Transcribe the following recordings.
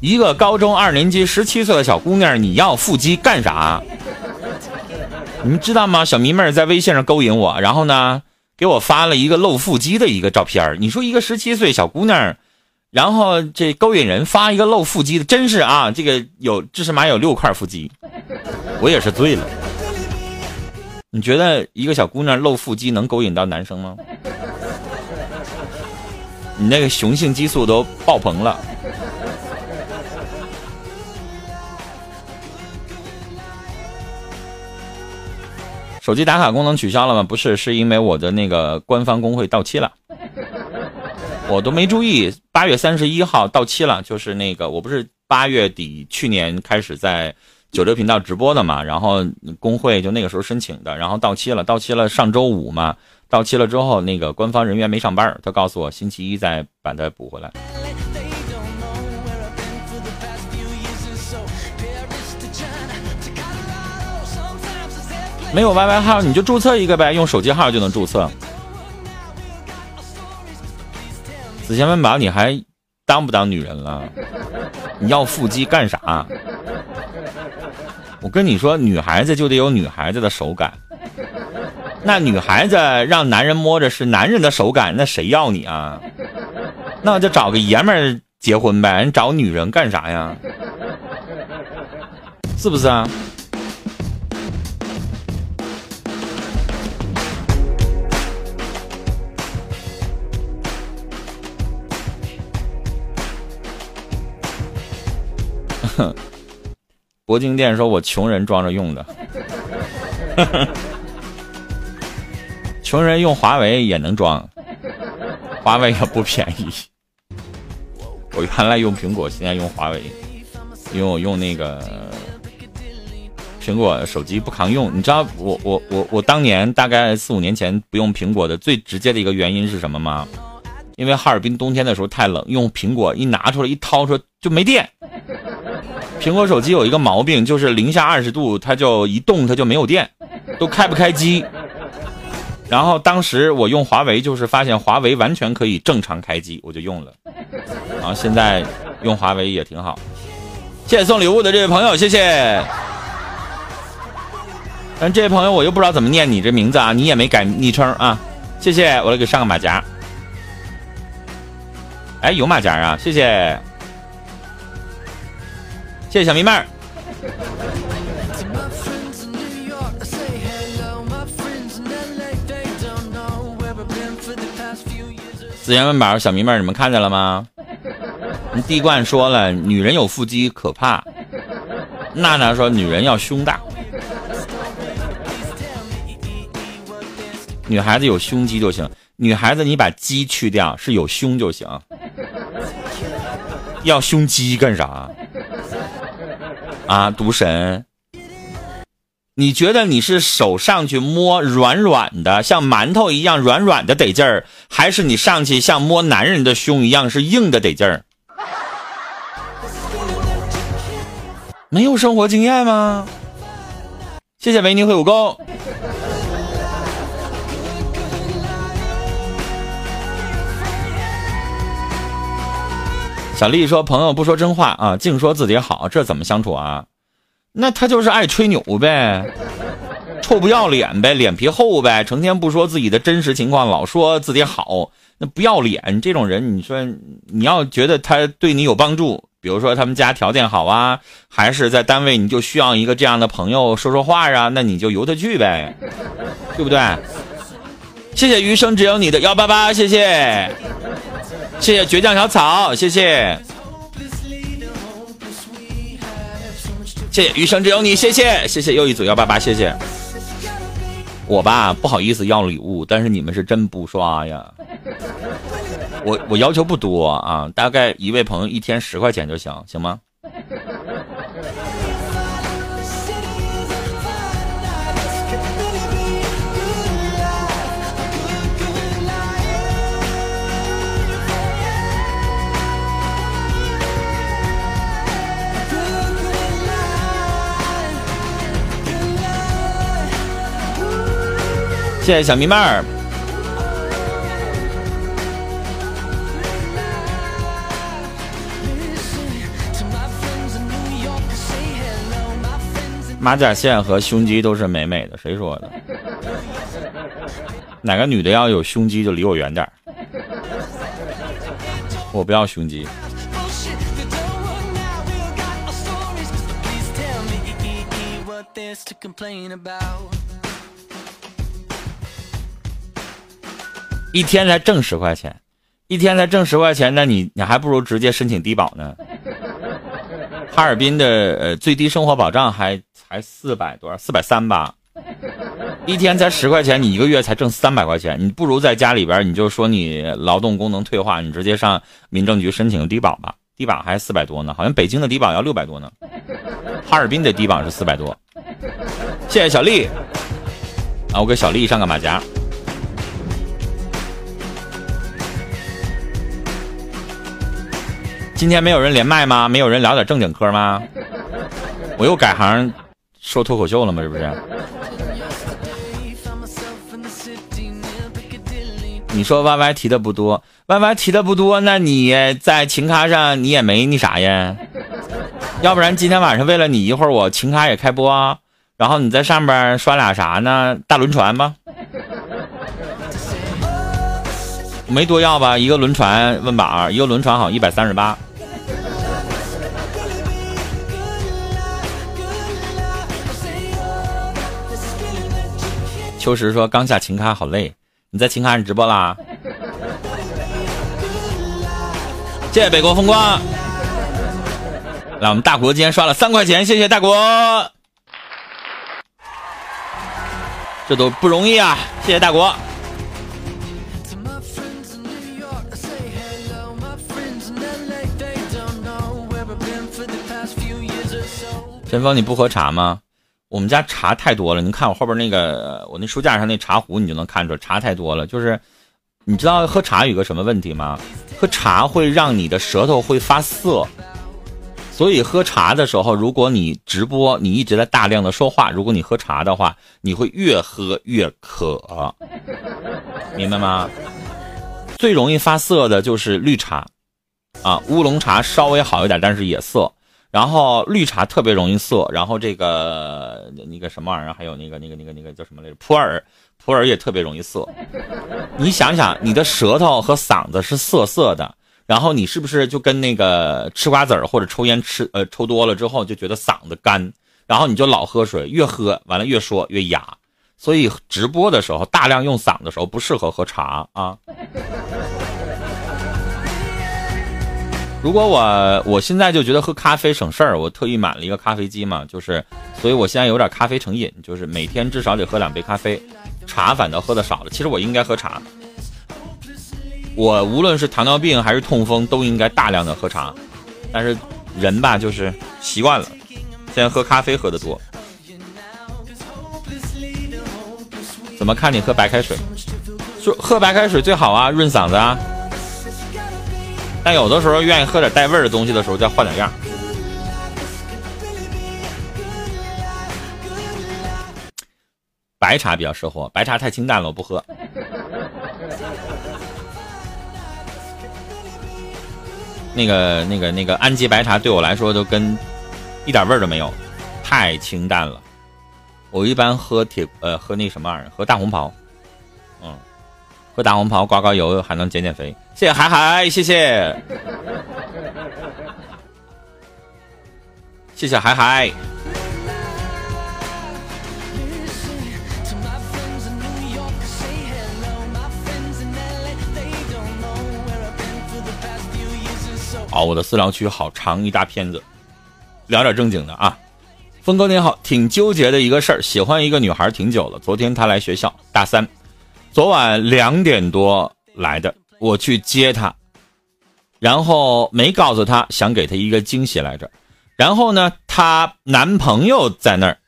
一个高中二年级十七岁的小姑娘，你要腹肌干啥？你们知道吗？小迷妹在微信上勾引我，然后呢，给我发了一个露腹肌的一个照片你说一个十七岁小姑娘，然后这勾引人发一个露腹肌的，真是啊，这个有至少码有六块腹肌，我也是醉了。你觉得一个小姑娘露腹肌能勾引到男生吗？你那个雄性激素都爆棚了。手机打卡功能取消了吗？不是，是因为我的那个官方工会到期了，我都没注意。八月三十一号到期了，就是那个我不是八月底去年开始在九六频道直播的嘛，然后工会就那个时候申请的，然后到期了，到期了上周五嘛，到期了之后那个官方人员没上班，他告诉我星期一再把它补回来。没有 YY 号你就注册一个呗，用手机号就能注册。子贤问宝，你还当不当女人了？你要腹肌干啥？我跟你说，女孩子就得有女孩子的手感。那女孩子让男人摸着是男人的手感，那谁要你啊？那就找个爷们儿结婚呗，你找女人干啥呀？是不是啊？哼，铂金店说：“我穷人装着用的，穷人用华为也能装，华为也不便宜。我原来用苹果，现在用华为，因为我用那个苹果手机不抗用。你知道我我我我当年大概四五年前不用苹果的最直接的一个原因是什么吗？因为哈尔滨冬天的时候太冷，用苹果一拿出来一掏出来就没电。”苹果手机有一个毛病，就是零下二十度，它就一动它就没有电，都开不开机。然后当时我用华为，就是发现华为完全可以正常开机，我就用了。然后现在用华为也挺好。谢谢送礼物的这位朋友，谢谢。但这位朋友我又不知道怎么念你这名字啊，你也没改昵称啊？谢谢，我来给上个马甲。哎，有马甲啊，谢谢。谢谢小迷妹儿。自言问宝，小迷妹儿，你们看见了吗？地冠说了，女人有腹肌可怕。娜娜说，女人要胸大。女孩子有胸肌就行，女孩子你把肌去掉，是有胸就行。要胸肌干啥？啊，毒神！你觉得你是手上去摸软软的，像馒头一样软软的得劲儿，还是你上去像摸男人的胸一样是硬的得劲儿？没有生活经验吗？谢谢维尼会武功。小丽说：“朋友不说真话啊，净说自己好，这怎么相处啊？那他就是爱吹牛呗，臭不要脸呗，脸皮厚呗，成天不说自己的真实情况，老说自己好，那不要脸。这种人，你说你要觉得他对你有帮助，比如说他们家条件好啊，还是在单位你就需要一个这样的朋友说说话啊，那你就由他去呗，对不对？谢谢余生只有你的幺八八，谢谢。”谢谢倔强小草，谢谢，谢谢余生只有你，谢谢谢谢又一组幺八八，谢谢。我吧不好意思要礼物，但是你们是真不刷呀。我我要求不多啊，大概一位朋友一天十块钱就行，行吗？谢谢小迷妹儿。马甲线和胸肌都是美美的，谁说的？哪个女的要有胸肌就离我远点，我不要胸肌。to complain about. 一天才挣十块钱，一天才挣十块钱，那你你还不如直接申请低保呢。哈尔滨的呃最低生活保障还才四百多，四百三吧。一天才十块钱，你一个月才挣三百块钱，你不如在家里边，你就说你劳动功能退化，你直接上民政局申请低保吧。低保还四百多呢，好像北京的低保要六百多呢。哈尔滨的低保是四百多。谢谢小丽，啊，我给小丽上个马甲。今天没有人连麦吗？没有人聊点正经嗑吗？我又改行说脱口秀了吗？是不是？你说 Y Y 提的不多，Y Y 提的不多，那你在情咖上你也没那啥呀？要不然今天晚上为了你，一会儿我情咖也开播，然后你在上边刷俩啥呢？大轮船吗？没多要吧？一个轮船问宝，一个轮船好像一百三十八。秋实说：“刚下琴咖，好累。你在琴咖上直播啦？” 谢谢北国风光。来，我们大国今天刷了三块钱，谢谢大国。这都不容易啊！谢谢大国。陈峰，你不喝茶吗？我们家茶太多了，你看我后边那个，我那书架上那茶壶，你就能看出来茶太多了。就是，你知道喝茶有个什么问题吗？喝茶会让你的舌头会发涩，所以喝茶的时候，如果你直播，你一直在大量的说话，如果你喝茶的话，你会越喝越渴，明白吗？最容易发涩的就是绿茶，啊，乌龙茶稍微好一点，但是也涩。然后绿茶特别容易涩，然后这个那个什么玩意儿，还有那个那个那个那个叫什么来着？普洱，普洱也特别容易涩。你想想，你的舌头和嗓子是涩涩的，然后你是不是就跟那个吃瓜子儿或者抽烟吃呃抽多了之后就觉得嗓子干，然后你就老喝水，越喝完了越说越哑。所以直播的时候大量用嗓的时候不适合喝茶啊。如果我我现在就觉得喝咖啡省事儿，我特意买了一个咖啡机嘛，就是，所以我现在有点咖啡成瘾，就是每天至少得喝两杯咖啡，茶反倒喝的少了。其实我应该喝茶，我无论是糖尿病还是痛风都应该大量的喝茶，但是人吧就是习惯了，现在喝咖啡喝的多。怎么看你喝白开水？说喝白开水最好啊，润嗓子啊。但有的时候愿意喝点带味儿的东西的时候，再换点样。白茶比较适合，白茶太清淡了，我不喝。那个、那个、那个安吉白茶对我来说都跟一点味儿都没有，太清淡了。我一般喝铁呃喝那什么玩意儿，喝大红袍，嗯。不打红袍刮刮油还能减减肥，谢谢海海，谢谢，谢谢海海。哦，我的私聊区好长一大片子，聊点正经的啊。峰哥您好，挺纠结的一个事儿，喜欢一个女孩挺久了，昨天她来学校，大三。昨晚两点多来的，我去接她，然后没告诉她，想给她一个惊喜来着。然后呢，她男朋友在那儿，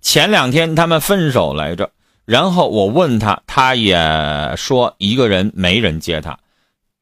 前两天他们分手来着。然后我问她，她也说一个人没人接她。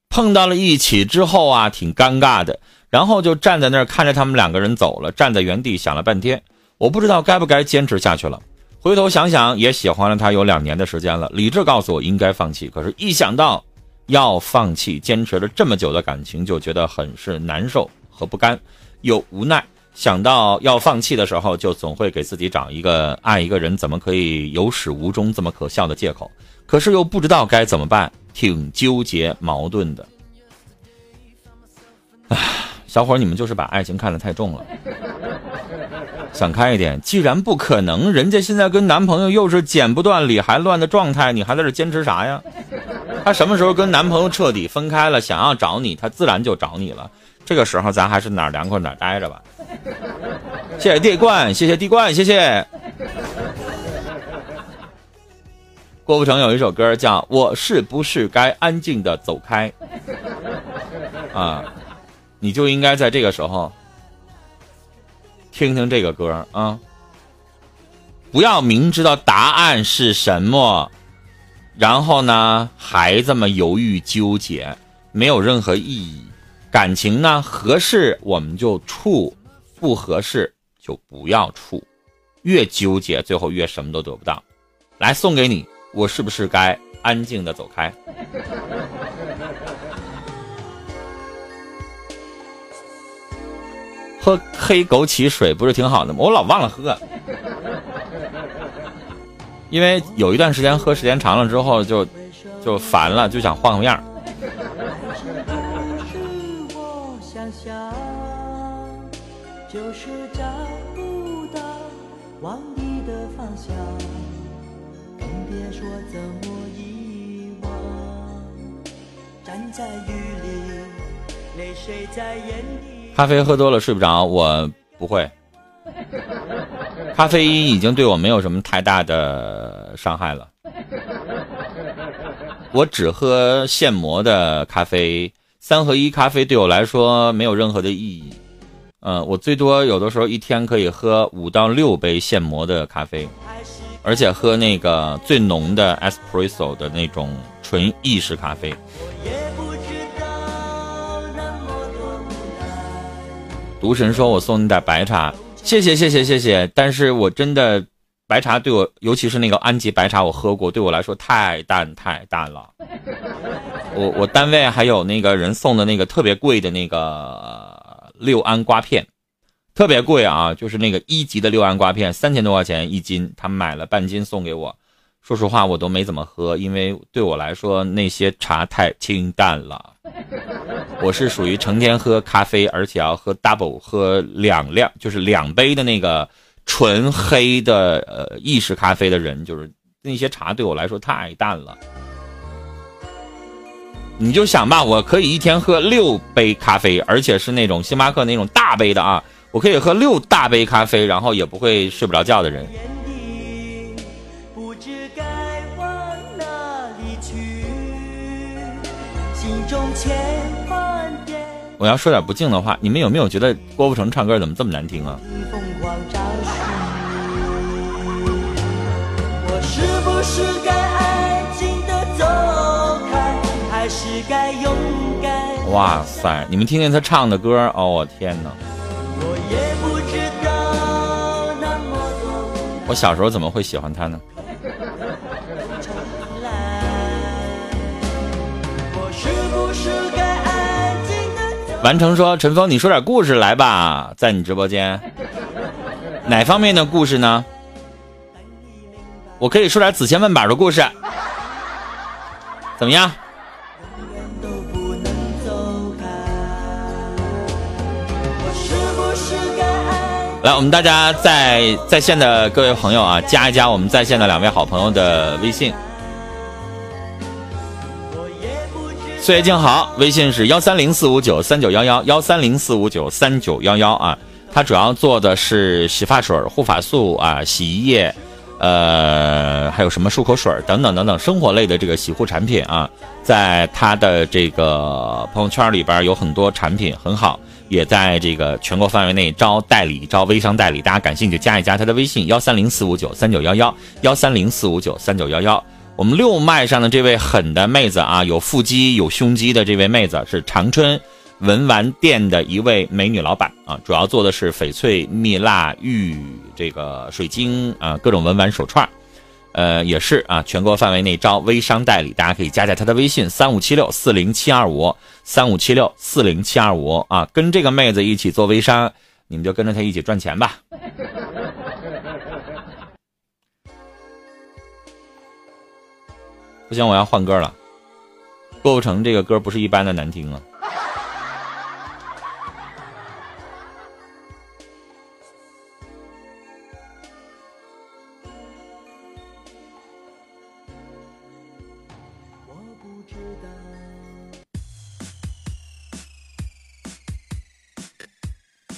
碰到了一起之后啊，挺尴尬的。然后就站在那儿看着他们两个人走了，站在原地想了半天，我不知道该不该坚持下去了。回头想想，也喜欢了他有两年的时间了。理智告诉我应该放弃，可是，一想到要放弃坚持了这么久的感情，就觉得很是难受和不甘，又无奈。想到要放弃的时候，就总会给自己找一个爱一个人怎么可以有始无终这么可笑的借口，可是又不知道该怎么办，挺纠结矛盾的。唉，小伙，你们就是把爱情看得太重了，想开一点。既然不可能，人家现在跟男朋友又是剪不断理还乱的状态，你还在这坚持啥呀？她什么时候跟男朋友彻底分开了，想要找你，她自然就找你了。这个时候，咱还是哪儿凉快哪儿待着吧。谢谢地冠，谢谢地冠，谢谢。郭富城有一首歌叫《我是不是该安静的走开》啊，你就应该在这个时候听听这个歌啊，不要明知道答案是什么，然后呢还这么犹豫纠结，没有任何意义。感情呢，合适我们就处，不合适就不要处。越纠结，最后越什么都得不到。来送给你，我是不是该安静的走开？喝黑枸杞水不是挺好的吗？我老忘了喝，因为有一段时间喝时间长了之后就就烦了，就想换个样。就是找不到往你的方向，更别说怎么遗忘。站在雨里，泪水在眼底。咖啡喝多了睡不着，我不会。咖啡因已经对我没有什么太大的伤害了。我只喝现磨的咖啡，三合一咖啡对我来说没有任何的意义。嗯，我最多有的时候一天可以喝五到六杯现磨的咖啡，而且喝那个最浓的 espresso 的那种纯意式咖啡。毒神说：“我送你点白茶，谢谢谢谢谢谢。”但是我真的白茶对我，尤其是那个安吉白茶，我喝过，对我来说太淡太淡了。我我单位还有那个人送的那个特别贵的那个。六安瓜片，特别贵啊！就是那个一级的六安瓜片，三千多块钱一斤。他买了半斤送给我，说实话我都没怎么喝，因为对我来说那些茶太清淡了。我是属于成天喝咖啡，而且要喝 double，喝两量，就是两杯的那个纯黑的呃意式咖啡的人，就是那些茶对我来说太淡了。你就想吧，我可以一天喝六杯咖啡，而且是那种星巴克那种大杯的啊，我可以喝六大杯咖啡，然后也不会睡不着觉的人。我要说点不敬的话，你们有没有觉得郭富城唱歌怎么这么难听啊？我是不是该哇塞！你们听听他唱的歌，哦，我天哪！我小时候怎么会喜欢他呢？完成说：“陈峰，你说点故事来吧，在你直播间，哪方面的故事呢？我可以说点子千问板的故事，怎么样？”来，我们大家在在线的各位朋友啊，加一加我们在线的两位好朋友的微信。岁月静好，微信是幺三零四五九三九幺幺幺三零四五九三九幺幺啊。他主要做的是洗发水、护发素啊、洗衣液，呃，还有什么漱口水等等等等生活类的这个洗护产品啊，在他的这个朋友圈里边有很多产品很好。也在这个全国范围内招代理、招微商代理，大家感兴趣加一加他的微信幺三零四五九三九幺幺幺三零四五九三九幺幺。我们六麦上的这位狠的妹子啊，有腹肌有胸肌的这位妹子是长春文玩店的一位美女老板啊，主要做的是翡翠、蜜蜡、玉这个水晶啊各种文玩手串。呃，也是啊，全国范围内招微商代理，大家可以加加他的微信三五七六四零七二五三五七六四零七二五啊，跟这个妹子一起做微商，你们就跟着他一起赚钱吧。不行，我要换歌了。郭富城这个歌不是一般的难听啊。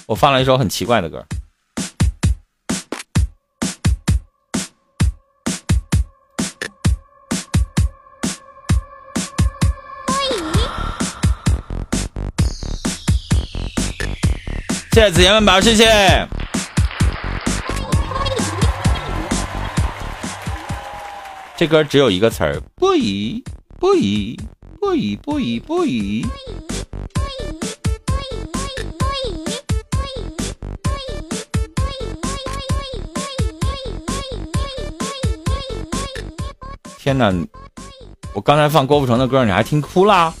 我放了一首很奇怪的歌。谢谢紫言们宝，谢谢。这歌只有一个词儿，不宜，不宜，不宜，不宜，不宜。天哪！我刚才放郭富城的歌，你还听哭了？